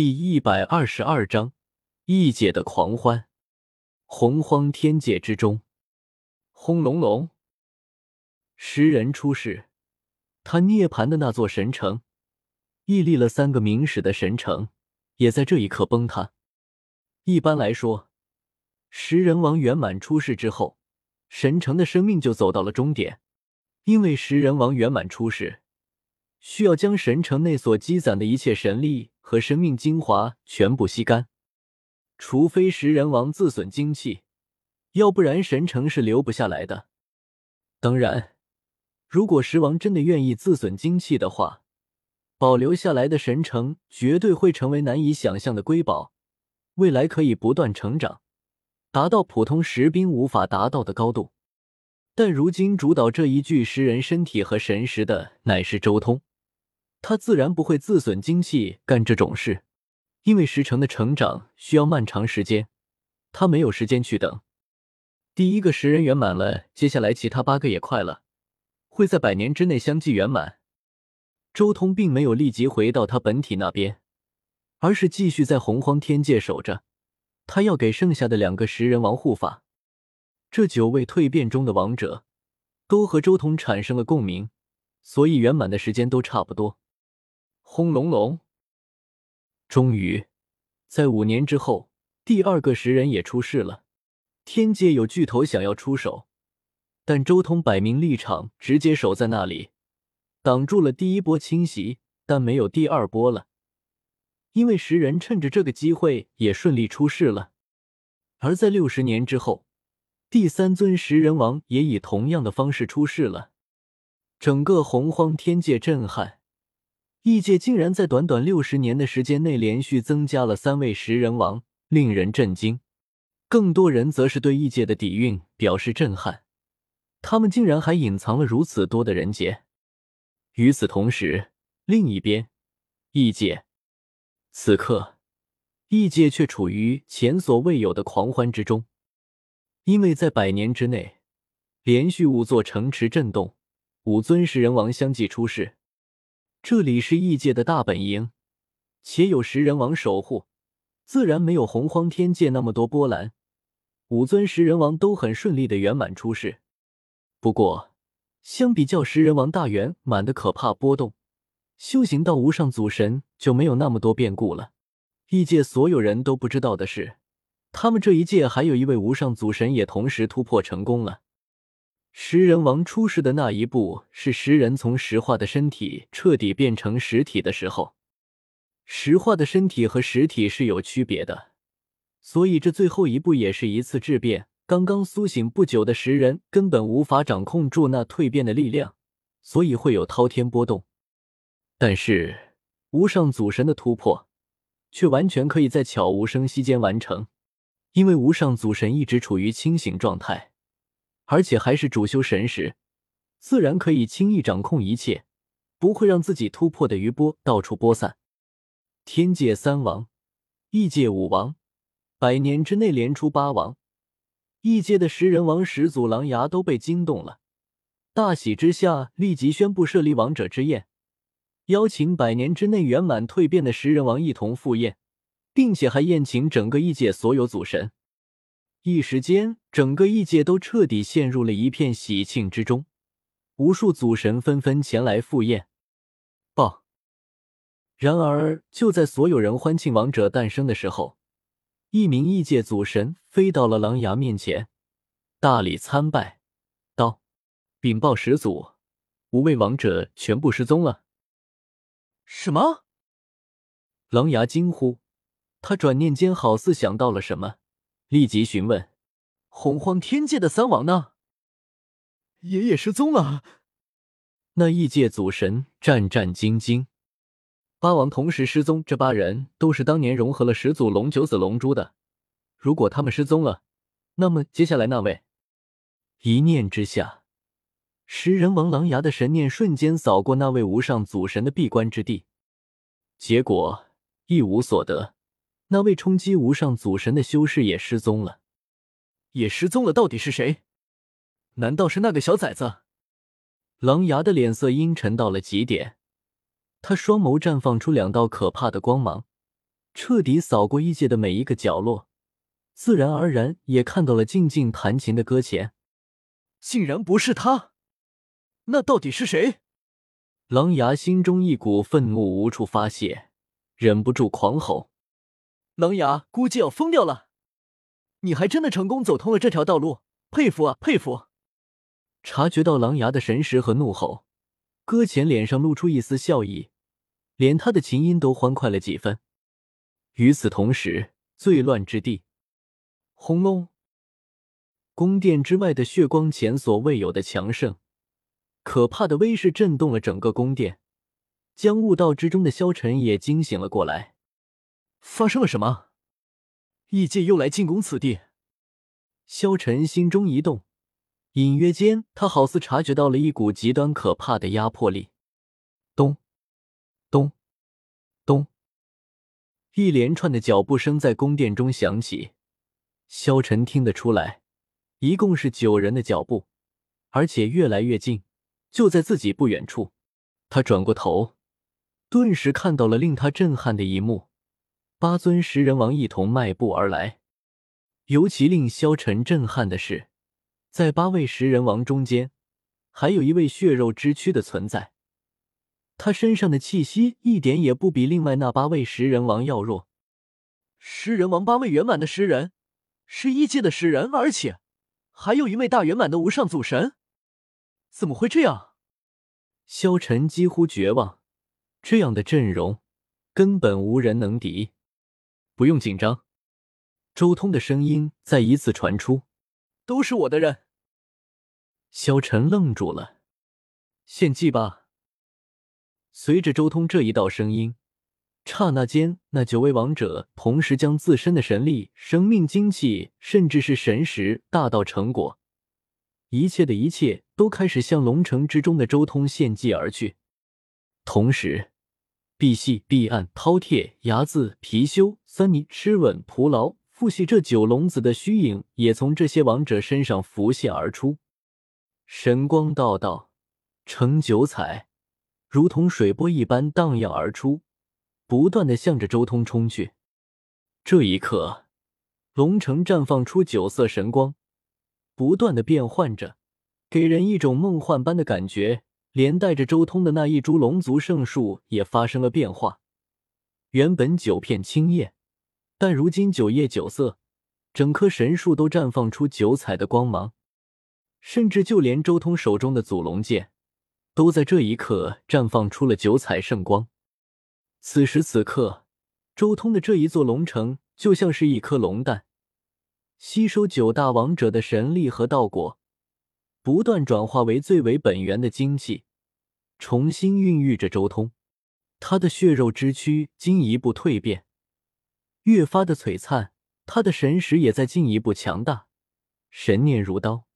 第一百二十二章异界的狂欢。洪荒天界之中，轰隆隆，十人出世。他涅槃的那座神城，屹立了三个明史的神城，也在这一刻崩塌。一般来说，食人王圆满出世之后，神城的生命就走到了终点，因为食人王圆满出世，需要将神城内所积攒的一切神力。和生命精华全部吸干，除非食人王自损精气，要不然神城是留不下来的。当然，如果食王真的愿意自损精气的话，保留下来的神城绝对会成为难以想象的瑰宝，未来可以不断成长，达到普通食兵无法达到的高度。但如今主导这一具食人身体和神识的乃是周通。他自然不会自损精气干这种事，因为石城的成长需要漫长时间，他没有时间去等。第一个食人圆满了，接下来其他八个也快了，会在百年之内相继圆满。周通并没有立即回到他本体那边，而是继续在洪荒天界守着。他要给剩下的两个食人王护法。这九位蜕变中的王者都和周通产生了共鸣，所以圆满的时间都差不多。轰隆隆！终于，在五年之后，第二个食人也出世了。天界有巨头想要出手，但周通摆明立场，直接守在那里，挡住了第一波侵袭，但没有第二波了。因为食人趁着这个机会也顺利出世了。而在六十年之后，第三尊食人王也以同样的方式出世了。整个洪荒天界震撼。异界竟然在短短六十年的时间内连续增加了三位食人王，令人震惊。更多人则是对异界的底蕴表示震撼，他们竟然还隐藏了如此多的人杰。与此同时，另一边，异界此刻，异界却处于前所未有的狂欢之中，因为在百年之内，连续五座城池震动，五尊食人王相继出世。这里是异界的大本营，且有食人王守护，自然没有洪荒天界那么多波澜。五尊食人王都很顺利的圆满出世。不过，相比较食人王大圆满的可怕波动，修行到无上祖神就没有那么多变故了。异界所有人都不知道的是，他们这一届还有一位无上祖神也同时突破成功了。食人王出世的那一步，是食人从石化的身体彻底变成实体的时候。石化的身体和实体是有区别的，所以这最后一步也是一次质变。刚刚苏醒不久的食人根本无法掌控住那蜕变的力量，所以会有滔天波动。但是无上祖神的突破，却完全可以在悄无声息间完成，因为无上祖神一直处于清醒状态。而且还是主修神识，自然可以轻易掌控一切，不会让自己突破的余波到处播散。天界三王，异界五王，百年之内连出八王，异界的食人王始祖狼牙都被惊动了，大喜之下立即宣布设立王者之宴，邀请百年之内圆满蜕变的食人王一同赴宴，并且还宴请整个异界所有祖神。一时间，整个异界都彻底陷入了一片喜庆之中，无数祖神纷纷前来赴宴。报。然而，就在所有人欢庆王者诞生的时候，一名异界祖神飞到了狼牙面前，大礼参拜，道：“禀报始祖，五位王者全部失踪了。”什么？狼牙惊呼，他转念间好似想到了什么。立即询问：“洪荒天界的三王呢？爷爷失踪了。”那异界祖神战战兢兢：“八王同时失踪，这八人都是当年融合了始祖龙九子龙珠的。如果他们失踪了，那么接下来那位……”一念之下，食人王狼牙的神念瞬间扫过那位无上祖神的闭关之地，结果一无所得。那位冲击无上祖神的修士也失踪了，也失踪了。到底是谁？难道是那个小崽子？狼牙的脸色阴沉到了极点，他双眸绽放出两道可怕的光芒，彻底扫过异界的每一个角落，自然而然也看到了静静弹琴的搁浅。竟然不是他，那到底是谁？狼牙心中一股愤怒无处发泄，忍不住狂吼：“狼牙估计要疯掉了！你还真的成功走通了这条道路，佩服啊，佩服！”察觉到狼牙的神识和怒吼，搁浅脸上露出一丝笑意，连他的琴音都欢快了几分。与此同时，最乱之地，轰隆！宫殿之外的血光前所未有的强盛，可怕的威势震动了整个宫殿，将悟道之中的萧晨也惊醒了过来。发生了什么？异界又来进攻此地？萧晨心中一动，隐约间他好似察觉到了一股极端可怕的压迫力。咚，咚，咚，一连串的脚步声在宫殿中响起，萧晨听得出来。一共是九人的脚步，而且越来越近，就在自己不远处。他转过头，顿时看到了令他震撼的一幕：八尊食人王一同迈步而来。尤其令萧晨震撼的是，在八位食人王中间，还有一位血肉之躯的存在。他身上的气息一点也不比另外那八位食人王要弱。食人王八位圆满的食人，是一阶的食人，而且。还有一位大圆满的无上祖神，怎么会这样？萧晨几乎绝望，这样的阵容根本无人能敌。不用紧张，周通的声音再一次传出：“都是我的人。”萧晨愣住了，献祭吧。随着周通这一道声音。刹那间，那九位王者同时将自身的神力、生命精气，甚至是神识、大道成果，一切的一切都开始向龙城之中的周通献祭而去。同时，碧玺、碧岸、饕餮、睚眦、貔貅、三泥、螭吻、蒲牢、复系这九龙子的虚影也从这些王者身上浮现而出，神光道道，成九彩，如同水波一般荡漾而出。不断的向着周通冲去。这一刻，龙城绽放出九色神光，不断的变换着，给人一种梦幻般的感觉。连带着周通的那一株龙族圣树也发生了变化。原本九片青叶，但如今九叶九色，整棵神树都绽放出九彩的光芒。甚至就连周通手中的祖龙剑，都在这一刻绽放出了九彩圣光。此时此刻，周通的这一座龙城就像是一颗龙蛋，吸收九大王者的神力和道果，不断转化为最为本源的精气，重新孕育着周通。他的血肉之躯进一步蜕变，越发的璀璨；他的神识也在进一步强大，神念如刀。